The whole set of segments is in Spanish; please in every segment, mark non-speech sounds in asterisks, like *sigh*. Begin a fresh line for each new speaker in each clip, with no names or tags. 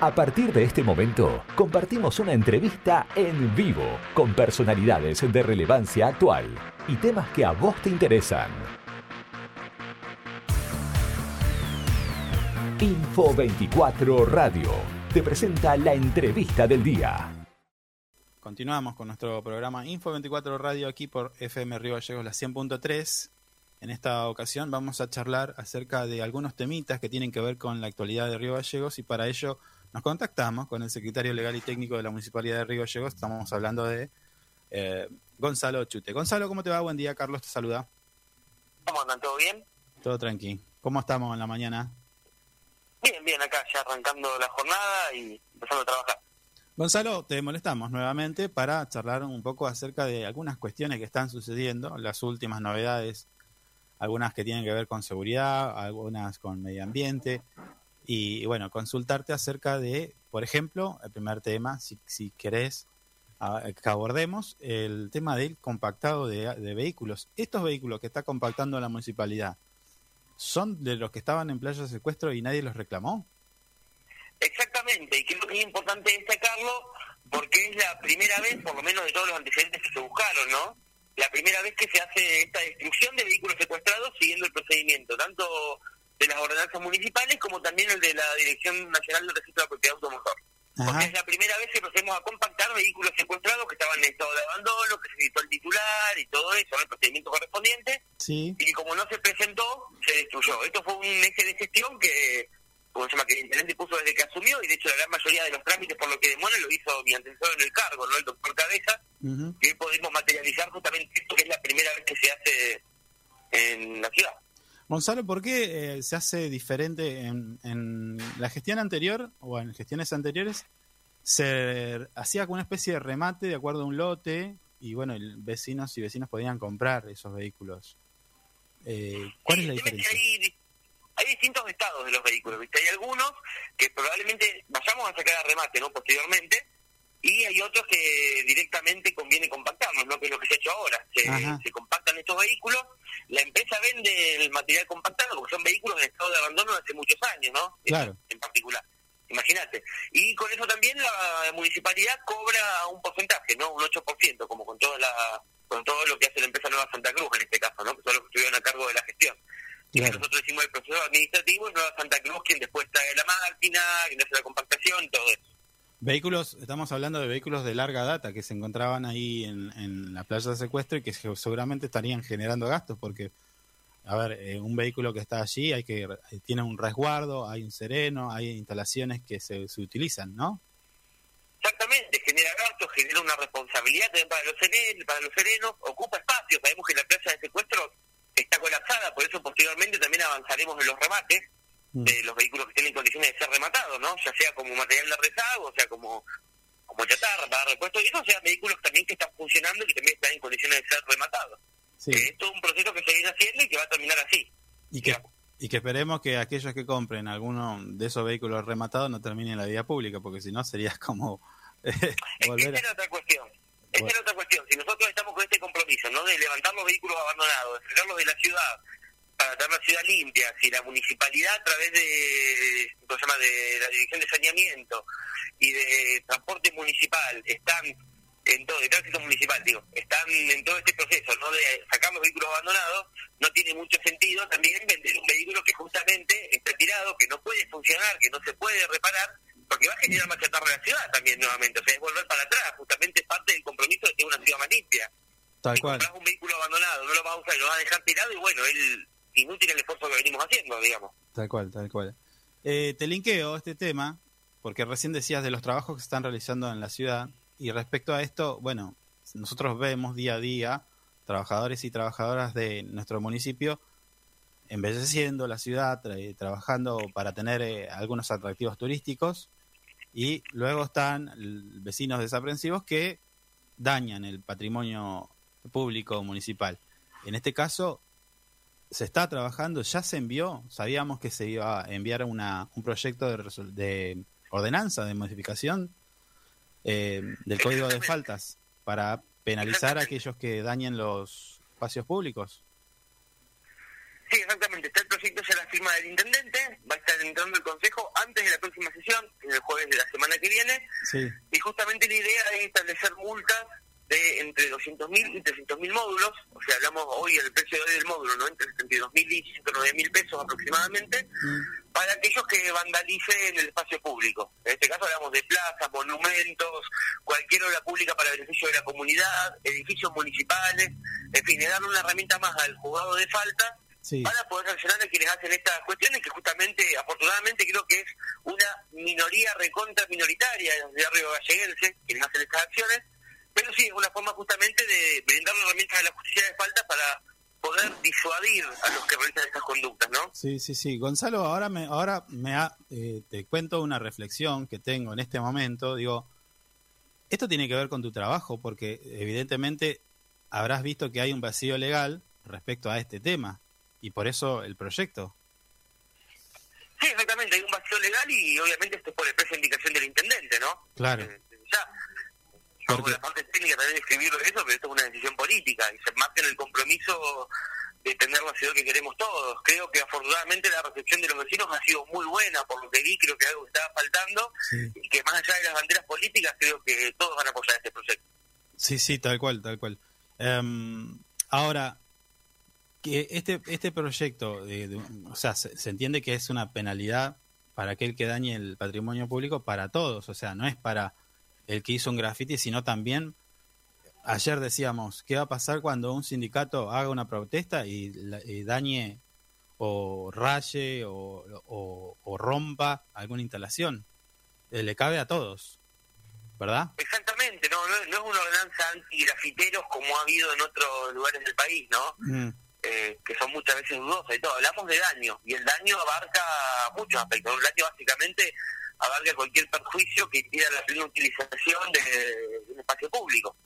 A partir de este momento, compartimos una entrevista en vivo con personalidades de relevancia actual y temas que a vos te interesan. Info 24 Radio te presenta la entrevista del día.
Continuamos con nuestro programa Info 24 Radio aquí por FM Río Gallegos, la 100.3. En esta ocasión vamos a charlar acerca de algunos temitas que tienen que ver con la actualidad de Río Gallegos y para ello nos contactamos con el secretario legal y técnico de la Municipalidad de Río Gallegos. Estamos hablando de eh, Gonzalo Chute. Gonzalo, ¿cómo te va? Buen día, Carlos te saluda.
¿Cómo andan? ¿Todo bien?
Todo tranqui. ¿Cómo estamos en la mañana?
Bien, bien, acá ya arrancando la jornada y empezando a trabajar.
Gonzalo, te molestamos nuevamente para charlar un poco acerca de algunas cuestiones que están sucediendo, las últimas novedades, algunas que tienen que ver con seguridad, algunas con medio ambiente, y bueno, consultarte acerca de, por ejemplo, el primer tema, si, si querés que abordemos, el tema del compactado de, vehículos. Estos vehículos que está compactando la municipalidad, ¿son de los que estaban en playa de secuestro y nadie los reclamó?
Exactamente, y creo que es importante destacarlo porque es la primera vez, por lo menos de todos los antecedentes que se buscaron, ¿no? La primera vez que se hace esta destrucción de vehículos secuestrados siguiendo el procedimiento, tanto de las ordenanzas municipales como también el de la Dirección Nacional del Registro de Propiedad Automotor. Porque es la primera vez que procedemos a compactar vehículos secuestrados que estaban en estado de abandono, que se citó el titular y todo eso, el procedimiento correspondiente,
sí.
y como no se presentó, se destruyó. Esto fue un eje de gestión que, como se llama, que el intendente puso desde que asumió, y de hecho la gran mayoría de los trámites, por lo que demora, lo hizo mi antecesor en el cargo, ¿no? El doctor Cabeza, y hoy podemos materializar justamente esto que es la primera vez que se hace en la ciudad.
Gonzalo, ¿por qué eh, se hace diferente en, la gestión anterior o en gestiones anteriores? Se hacía como una especie de remate de acuerdo a un lote y bueno, vecinos y vecinos podían comprar esos vehículos. Eh, ¿Cuál es la diferencia?
Hay, hay, distintos estados de los vehículos, ¿viste? Hay algunos que probablemente vayamos a sacar a remate, ¿no? Posteriormente, y hay otros que directamente conviene compactarlos, ¿no? que es lo que se ha hecho ahora. Se, compactan estos vehículos, la empresa vende el material compactado porque son vehículos en estado de abandono hace muchos años, ¿no?
Claro.
En particular. Imagínate. Y con eso también la municipalidad cobra un porcentaje, ¿no? Un 8%, como con toda la con todo lo que hace la empresa Nueva Santa Cruz en este caso, ¿no? Que son los que estuvieron a cargo de la gestión. Y nosotros hicimos el proceso administrativo Nueva Santa Cruz quien después trae la máquina, quien hace la compactación, todo eso.
Vehículos, estamos hablando de vehículos de larga data que se encontraban ahí en, la playa de secuestro y que seguramente estarían generando gastos porque, a ver, eh, un vehículo que está allí hay que tiene un resguardo, hay un sereno, hay instalaciones que se, utilizan, ¿no?
Exactamente, genera gastos, genera una responsabilidad también para los serenos, para los serenos, ocupa espacio, sabemos que la playa de secuestro está colapsada, por eso posteriormente también avanzaremos en los remates. De los vehículos que tienen condiciones de ser rematados, ¿no? Ya sea como material de rezago, o sea como como chatarra para repuesto, y eso sean vehículos también que están funcionando y que también están en condiciones de ser rematados. Sí. Eh, es todo un proceso que se viene haciendo y que va a terminar así.
Y que, y que esperemos que aquellos que compren alguno de esos vehículos rematados no terminen en la vía pública, porque si no sería *laughs* como...
Eh, volver Esta es otra cuestión. Esta es otra cuestión. Si nosotros estamos con este compromiso, ¿no? De levantar los vehículos abandonados, de sacarlos de la ciudad, tener la ciudad limpia, si la municipalidad a través de, ¿cómo se llama? de la Dirección de Saneamiento y de Transporte Municipal están en todo, de tránsito municipal, digo, están en todo este proceso, ¿no? De sacar los vehículos abandonados, no tiene mucho sentido también vender un vehículo que justamente está tirado, que no puede funcionar, que no se puede reparar, porque va a generar más chatarra en la ciudad también nuevamente, o sea, es volver para atrás, justamente es parte del compromiso de que una ciudad más limpia.
Tal si cual.
un vehículo abandonado, no lo vas a usar y lo vas a dejar tirado, y bueno, él inútil el esfuerzo que venimos haciendo, digamos.
Tal cual, tal cual. Eh, te linkeo este tema, porque recién decías de los trabajos que se están realizando en la ciudad, y respecto a esto, bueno, nosotros vemos día a día trabajadores y trabajadoras de nuestro municipio embelleciendo la ciudad, trabajando para tener eh, algunos atractivos turísticos, y luego están vecinos desaprensivos que dañan el patrimonio público municipal. En este caso, se está trabajando, ya se envió, sabíamos que se iba a enviar una, un proyecto de, de ordenanza de modificación eh, del código de faltas para penalizar a aquellos que dañen los espacios públicos.
Sí, exactamente, está el proyecto ya la firma del intendente, va a estar entrando el consejo antes de la próxima sesión, que es el jueves de la semana que viene, y justamente la idea es establecer multas de entre 200.000 y 300.000 módulos, o sea, hablamos hoy el precio de hoy del módulo, ¿no? Entre 72.000 y 109.000 pesos aproximadamente, mm. para aquellos que vandalicen el espacio público. En este caso hablamos de plazas, monumentos, cualquier obra pública para beneficio de la comunidad, edificios municipales, en fin, es darle una herramienta más al juzgado de falta para poder sancionar a quienes hacen estas cuestiones, que justamente, afortunadamente, creo que es una minoría recontra minoritaria de Río Galleguense, quienes hacen estas acciones, pero sí, es una forma justamente de brindar herramientas a la justicia de falta para poder disuadir a los que realizan estas conductas, ¿no?
Sí, sí, sí. Gonzalo, ahora me, ahora me ha, eh, te cuento una reflexión que tengo en este momento. Digo, esto tiene que ver con tu trabajo, porque evidentemente habrás visto que hay un vacío legal respecto a este tema, y por eso el proyecto.
Sí, exactamente, hay un vacío legal y obviamente esto es por expresa indicación del intendente, ¿no?
Claro. Eh,
ya, porque... la parte técnica también escribirlo eso, pero esto es una decisión política y se marca en el compromiso de tener la ciudad que queremos todos. Creo que afortunadamente la recepción de los vecinos ha sido muy buena, por lo que vi, creo que algo estaba faltando y que más allá de las banderas políticas, creo que todos van a apoyar este proyecto.
Sí, sí, tal cual, tal cual. Em, ahora, que este, este proyecto, de, o sea, se, se, entiende que es una penalidad para aquel que dañe el patrimonio público para todos, o sea, no es para el que hizo un graffiti, sino también, ayer decíamos, ¿qué va a pasar cuando un sindicato haga una protesta y, dañe o raye o, rompa alguna instalación? Eh, le cabe a todos, ¿verdad?
Exactamente, no, no, es una ordenanza anti-grafiteros como ha habido en otros lugares del país, ¿no? Mm. Eh, que son muchas veces dudosas y todo. Hablamos de daño, y el daño abarca muchos aspectos. El daño básicamente abarca cualquier perjuicio que impida la plena utilización de, un espacio público.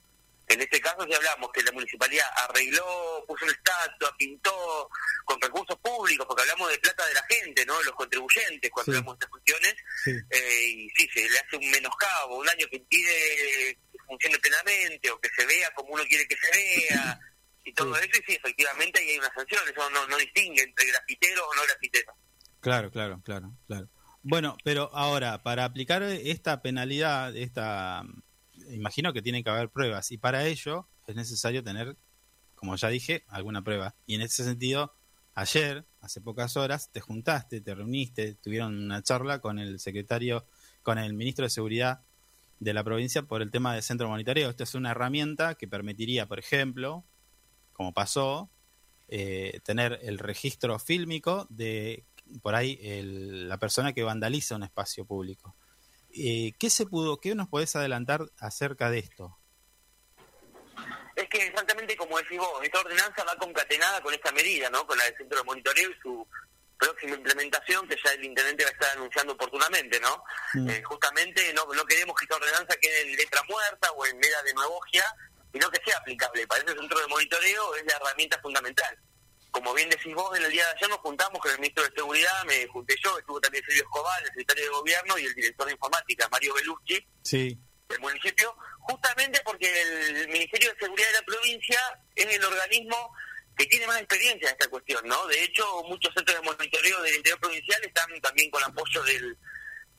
En este caso, si hablamos que la municipalidad arregló, puso una estatua, pintó con recursos públicos, porque hablamos de plata de la gente, ¿no? De los contribuyentes, cuando hablamos de estas cuestiones, eh, y sí, se le hace un menoscabo, un daño que impide que funcione plenamente o que se vea como uno quiere que se vea, y todo eso, y sí, efectivamente ahí hay una sanción, eso no, no distingue entre grafiteros o no grafiteros.
Claro, claro, claro, claro. Bueno, pero ahora, para aplicar esta penalidad, esta, imagino que tiene que haber pruebas y para ello es necesario tener, como ya dije, alguna prueba. Y en ese sentido, ayer, hace pocas horas, te juntaste, te reuniste, tuvieron una charla con el secretario, con el ministro de Seguridad de la provincia por el tema del centro monitoreo. Esto es una herramienta que permitiría, por ejemplo, como pasó, eh, tener el registro fílmico de por ahí la persona que vandaliza un espacio público. Eh, ¿Qué se pudo, qué nos podés adelantar acerca de esto?
Es que exactamente como decís vos, esta ordenanza va concatenada con esta medida, ¿no? Con la del centro de monitoreo y su próxima implementación que ya el intendente va a estar anunciando oportunamente, ¿no? Mm. Eh, justamente no, no queremos que esta ordenanza quede en letra muerta o en mera demagogia, sino que sea aplicable. Para ese centro de monitoreo es la herramienta fundamental como bien decís vos, en el día de ayer nos juntamos con el ministro de Seguridad, me junté yo, estuvo también Sergio Escobar, el secretario de Gobierno y el director de Informática, Mario Beluschi,
sí.
del municipio, justamente porque el Ministerio de Seguridad de la provincia es el organismo que tiene más experiencia en esta cuestión, ¿no? De hecho, muchos centros de monitoreo del interior provincial están también con apoyo del,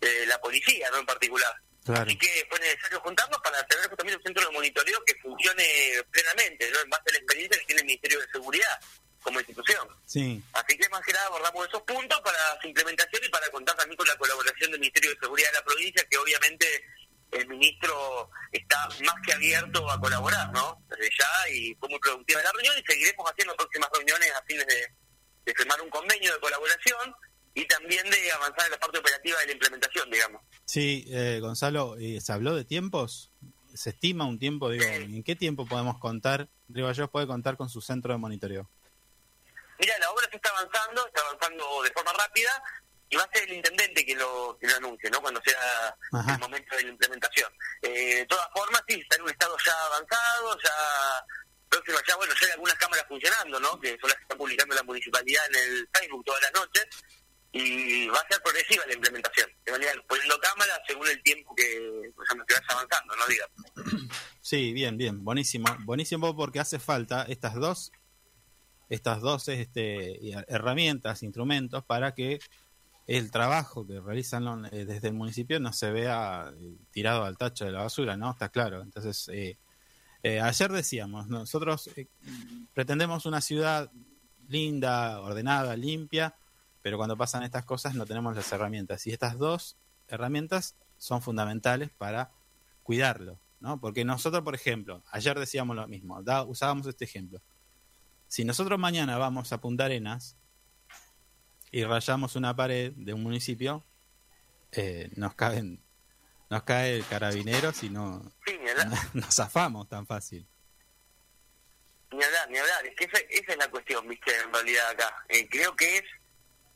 de la policía, ¿no? En particular. Así que fue necesario juntarnos para tener también un centro de monitoreo que funcione plenamente, ¿no? En base a la experiencia que tiene el Ministerio de Seguridad como institución.
Sí.
Así que más que nada abordamos esos puntos para su implementación y para contar también con la colaboración del Ministerio de Seguridad de la provincia, que obviamente el ministro está más que abierto a colaborar, ¿no? Desde ya y fue muy productiva la reunión y seguiremos haciendo próximas reuniones a fines de, de firmar un convenio de colaboración y también de avanzar en la parte operativa de la implementación, digamos.
Sí, eh, Gonzalo, ¿se habló de tiempos? ¿Se estima un tiempo? Digo, ¿En qué tiempo podemos contar? Río puede contar con su centro de monitoreo.
Mira, la obra se está avanzando, está avanzando de forma rápida y va a ser el intendente que lo, que lo anuncie, ¿no? Cuando sea el momento de la implementación. Eh, de todas formas, sí, está en un estado ya avanzado, ya próximo, ya bueno, ya hay algunas cámaras funcionando, ¿no? Que son las que está publicando la municipalidad en el Facebook todas las noches y va a ser progresiva la implementación. De manera poniendo cámaras según el tiempo que, pues, que vaya avanzando, ¿no?
Sí, bien, bien, buenísimo. Buenísimo porque hace falta estas dos estas dos este, herramientas, instrumentos para que el trabajo que realizan eh, desde el municipio no se vea eh, tirado al tacho de la basura, ¿no? Está claro. Entonces, eh, ayer decíamos, nosotros pretendemos una ciudad linda, ordenada, limpia, pero cuando pasan estas cosas no tenemos las herramientas. Y estas dos herramientas son fundamentales para cuidarlo, ¿no? Porque nosotros, por ejemplo, ayer decíamos lo mismo, usábamos este ejemplo. Si nosotros mañana vamos a Punta Arenas y rayamos una pared de un municipio, eh, nos caen nos cae el carabinero si no, *laughs* nos zafamos tan fácil.
Ni hablar, ni hablar. Es que esa, es la cuestión, viste, en realidad acá. Eh, creo que es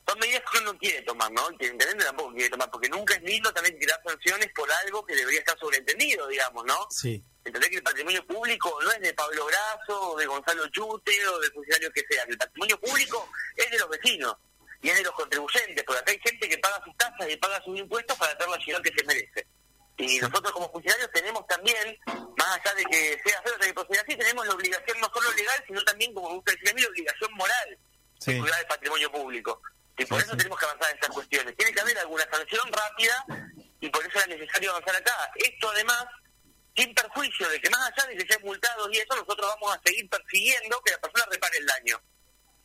son medidas que uno no quiere tomar, ¿no? Que el tampoco quiere tomar, porque nunca es lindo también tirar sanciones por algo que debería estar sobreentendido, digamos, ¿no?
Sí.
Entender que el patrimonio público no es de Pablo Grasso, o de Gonzalo Chute, o del funcionario que sea. El patrimonio público es de los vecinos y es de los contribuyentes, porque acá hay gente que paga sus tasas y paga sus impuestos para tener la ciudad que se merece. Y nosotros como funcionarios tenemos también, más allá de que sea feo que proceder así, tenemos la obligación no solo legal, sino también, como usted decía a mí, la obligación moral de cuidar el patrimonio público. Y por eso tenemos que avanzar en estas cuestiones. Tiene que haber alguna sanción rápida y por eso era necesario avanzar acá. Esto además, sin perjuicio de que más allá de que sean multados y eso, nosotros vamos a seguir persiguiendo que la persona repare el daño.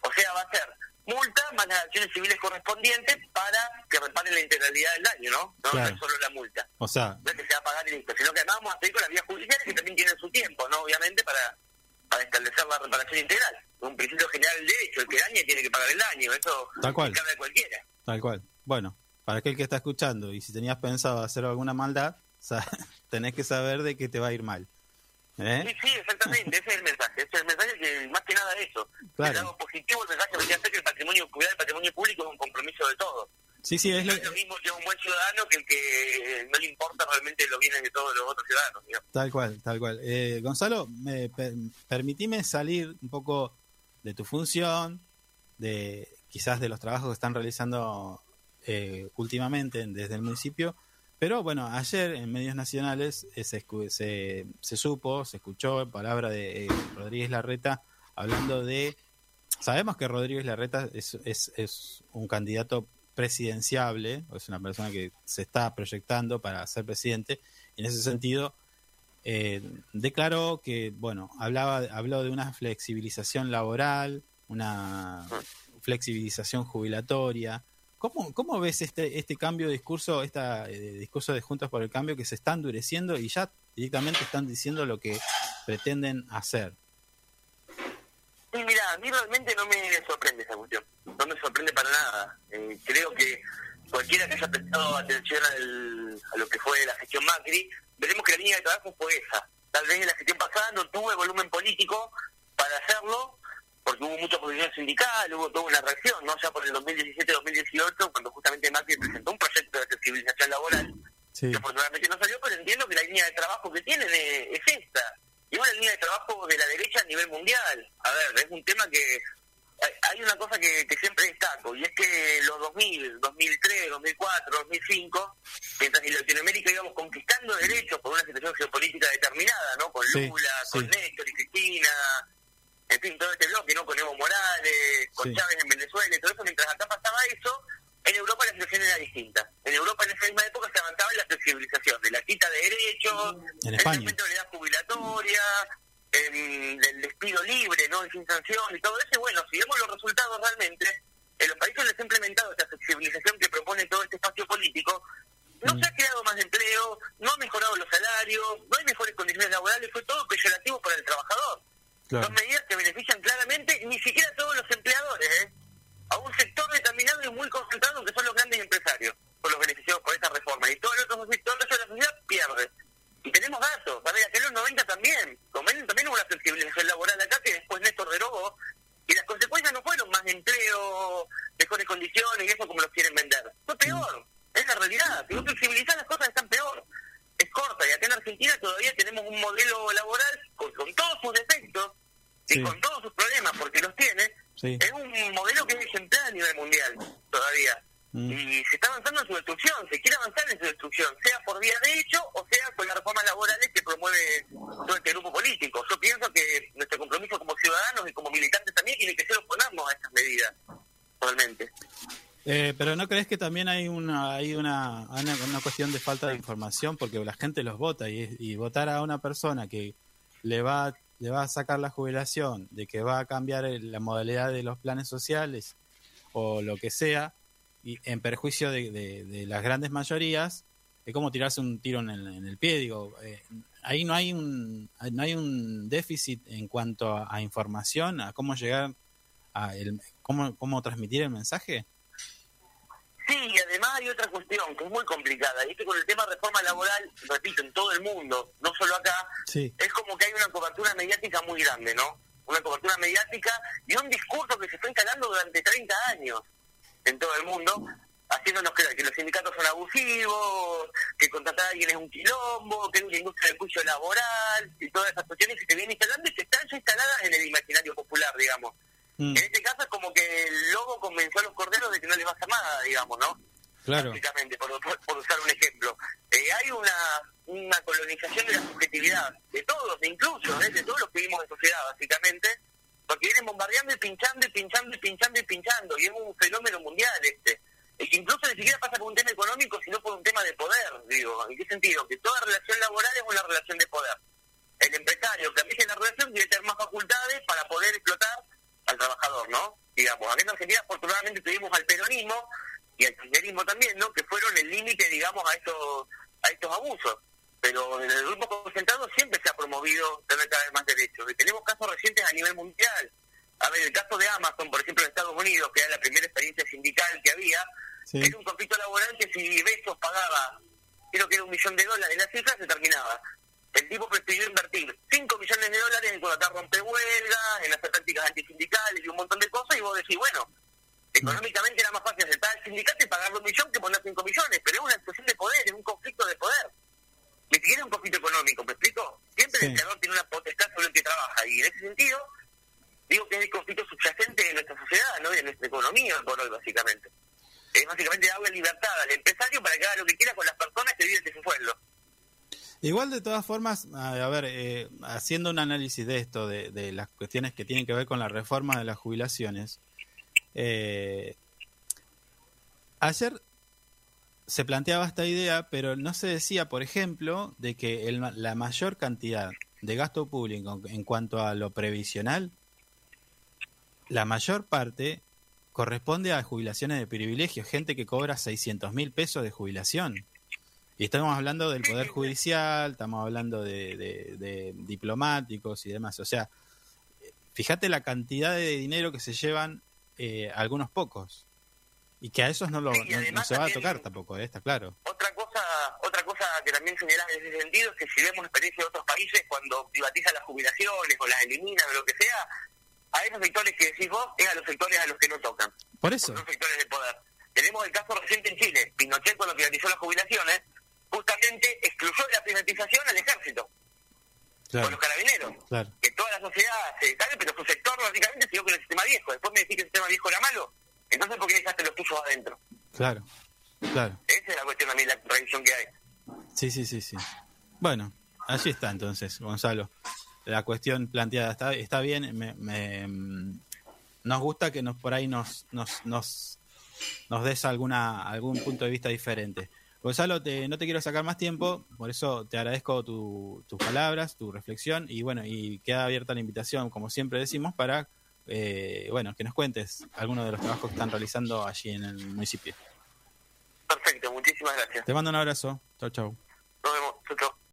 O sea, va a ser multa más las acciones civiles correspondientes para que reparen la integralidad del daño, ¿no? No, es solo la multa.
O sea...
No es que se va a pagar y listo, sino que además vamos a seguir con las vías judiciales que también tienen su tiempo, ¿no? Obviamente para, para establecer la reparación integral un principio general del derecho, el que daña tiene que pagar el daño, eso
Tal cual.
de cualquiera.
Tal cual. Bueno, para aquel que está escuchando y si tenías pensado hacer alguna maldad, *laughs* tenés que saber de que te va a ir mal.
¿Eh? Sí, sí, exactamente, ese es el mensaje, ese es el mensaje que más que nada es eso. Claro. Es algo positivo el mensaje que hacer que el patrimonio, cuidar el patrimonio público es un compromiso de todos.
Sí, sí, es
lo... mismo que un buen ciudadano que el que no le importa realmente los bienes de todos los otros ciudadanos.
Tal cual, tal cual. Eh, Gonzalo, me, permitime salir un poco de tu función, de quizás de los trabajos que están realizando eh, últimamente desde el municipio. Pero bueno, ayer en medios nacionales eh, se, se, supo, se escuchó palabra de eh, Rodríguez Larreta hablando de... Sabemos que Rodríguez Larreta es, es, es un candidato presidenciable, es una persona que se está proyectando para ser presidente. En ese sentido, eh, declaró que, bueno, hablaba, habló de una flexibilización laboral, una flexibilización jubilatoria. ¿Cómo, cómo ves este, este cambio de discurso, este discurso de Juntos por el Cambio que se está endureciendo y ya directamente están diciendo lo que pretenden hacer?
Sí, mira, a mí realmente no me sorprende esa cuestión. No me sorprende para nada. Eh, creo que cualquiera que haya prestado atención a lo que fue la gestión Macri veremos que la línea de trabajo fue esa. Tal vez en la gestión pasada no tuvo el volumen político para hacerlo, porque hubo mucha oposición sindical, hubo toda una reacción, ¿no? Ya por el 2017-2018, cuando justamente Macri presentó un proyecto de accesibilización laboral, que afortunadamente no salió, pero entiendo que la línea de trabajo que tienen es, esta. Y una línea de trabajo de la derecha a nivel mundial. A ver, es un tema que hay una cosa que, siempre destaco, y es que los 2000, 2003, 2004, 2005, mientras en Latinoamérica íbamos conquistando derechos por una situación geopolítica determinada, ¿no? Con Lula, con Néstor y Cristina, en fin, todo este bloque, ¿no? Con Evo Morales, con Chávez en Venezuela y todo eso, mientras acá pasaba eso, en Europa la situación era distinta. En Europa en esa misma época se avanzaba en la flexibilización de la quita de derechos,
en el
aumento de la edad jubilatoria, el, el despido libre, ¿no? sin sanción y todo eso. Y bueno, si vemos los resultados realmente, Es un modelo que es ejemplar a nivel mundial todavía. Mm. Y se está avanzando en su destrucción, se quiere avanzar en su destrucción, sea por vía de hecho o sea con las reformas laborales que promueve todo este grupo político. Yo pienso que nuestro compromiso como ciudadanos y como militantes también tiene que ser oponernos a estas medidas, realmente.
Eh, pero ¿no crees que también hay una hay una, una, cuestión de falta de información? Porque la gente los vota y votar a una persona que le va, le va a sacar la jubilación, de que va a cambiar la modalidad de los planes sociales o lo que sea, y en perjuicio de, de, las grandes mayorías, es como tirarse un tiro en el, pie. Digo, eh, ahí no hay un no hay un déficit en cuanto a, información, a cómo llegar a el, cómo, cómo transmitir el mensaje.
Sí, y además hay otra cuestión que es muy complicada, y es que con el tema de reforma laboral, repito, en todo el mundo, no solo acá, es como que hay una cobertura mediática muy grande, ¿no? Una cobertura mediática y un discurso que se fue instalando durante 30 años en todo el mundo, haciéndonos creer que los sindicatos son abusivos, que contratar a alguien es un quilombo, que hay una industria del juicio laboral, y todas esas cuestiones que se vienen instalando y que están instaladas en el imaginario popular, digamos. Mm. En este caso es como que el lobo convenció a los corderos de que no les va a hacer nada, digamos, ¿no?
Claro.
Básicamente, por, usar un ejemplo. Eh, hay una, una colonización de la subjetividad, de todos, incluso, ¿eh? de todos los que vivimos en sociedad, básicamente, porque vienen bombardeando y pinchando y pinchando y pinchando y pinchando, y es un fenómeno mundial este. Y que incluso ni siquiera pasa por un tema económico, sino por un tema de poder, digo. ¿En qué sentido? Que toda relación laboral es una relación de poder. El empresario que rige la relación tiene que tener más facultades para poder explotar al trabajador, ¿no? Digamos, aquí en Argentina afortunadamente tuvimos al peronismo y al kirchnerismo también, ¿no? Que fueron el límite, digamos, a estos, a estos abusos. Pero en el grupo concentrado siempre se ha promovido tener cada vez más derechos. Y tenemos casos recientes a nivel mundial. A ver, el caso de Amazon, por ejemplo, en Estados Unidos, que era la primera experiencia sindical que había, era un conflicto laboral que si Besos pagaba, creo que era un millón de dólares, la cifra se terminaba el tipo prefirió invertir 5 millones de dólares en contratar rompehuelgas, en hacer prácticas antisindicales y un montón de cosas, y vos decís, bueno, económicamente era más fácil aceptar al sindicato y pagarle un millón que poner 5 millones, pero es una expresión de poder, es un conflicto de poder. Ni siquiera es un conflicto económico, ¿me explico? Siempre el empleador tiene una potestad sobre el que trabaja, y en ese sentido, digo que es el conflicto subyacente de nuestra sociedad, ¿no? de nuestra economía por hoy, básicamente. Es básicamente darle libertad al empresario para que haga lo que quiera con las personas que viven de su sueldo.
Igual de todas formas, a ver, eh, haciendo un análisis de esto, de, las cuestiones que tienen que ver con la reforma de las jubilaciones, eh, ayer se planteaba esta idea, pero no se decía, por ejemplo, de que la mayor cantidad de gasto público en cuanto a lo previsional, la mayor parte corresponde a jubilaciones de privilegio, gente que cobra 600 mil pesos de jubilación. Y estamos hablando del Poder *laughs* Judicial, estamos hablando de, diplomáticos y demás. O sea, fíjate la cantidad de dinero que se llevan eh, algunos pocos. Y que a esos no, lo, no, se va a tocar tampoco, ¿eh? está claro.
Otra cosa otra cosa que también señalás en ese sentido es que si vemos experiencia de otros países, cuando privatizan las jubilaciones o las eliminan o lo que sea, a esos sectores que decís vos es a los sectores a los que no tocan.
Por eso.
Son sectores de poder. Tenemos el caso reciente en Chile. Pinochet cuando privatizó las jubilaciones justamente excluyó de la privatización al ejército, con los carabineros, que toda la sociedad se sale, pero su sector básicamente siguió con el sistema viejo. Después me decís que el sistema viejo era malo, entonces ¿por qué dejaste los tuyos adentro?
Claro, claro.
Esa es la cuestión a mí, la tradición que hay.
Sí, sí, sí, sí. Bueno, allí está entonces, Gonzalo. La cuestión planteada está, está bien. Me, me, nos gusta que nos por ahí nos, nos, nos, nos des alguna, algún punto de vista diferente. Gonzalo, te, no te quiero sacar más tiempo, por eso te agradezco tus palabras, tu reflexión y bueno, y queda abierta la invitación, como siempre decimos, para eh, bueno, que nos cuentes algunos de los trabajos que están realizando allí en el municipio.
Perfecto, muchísimas gracias.
Te mando un abrazo. Chau, chau.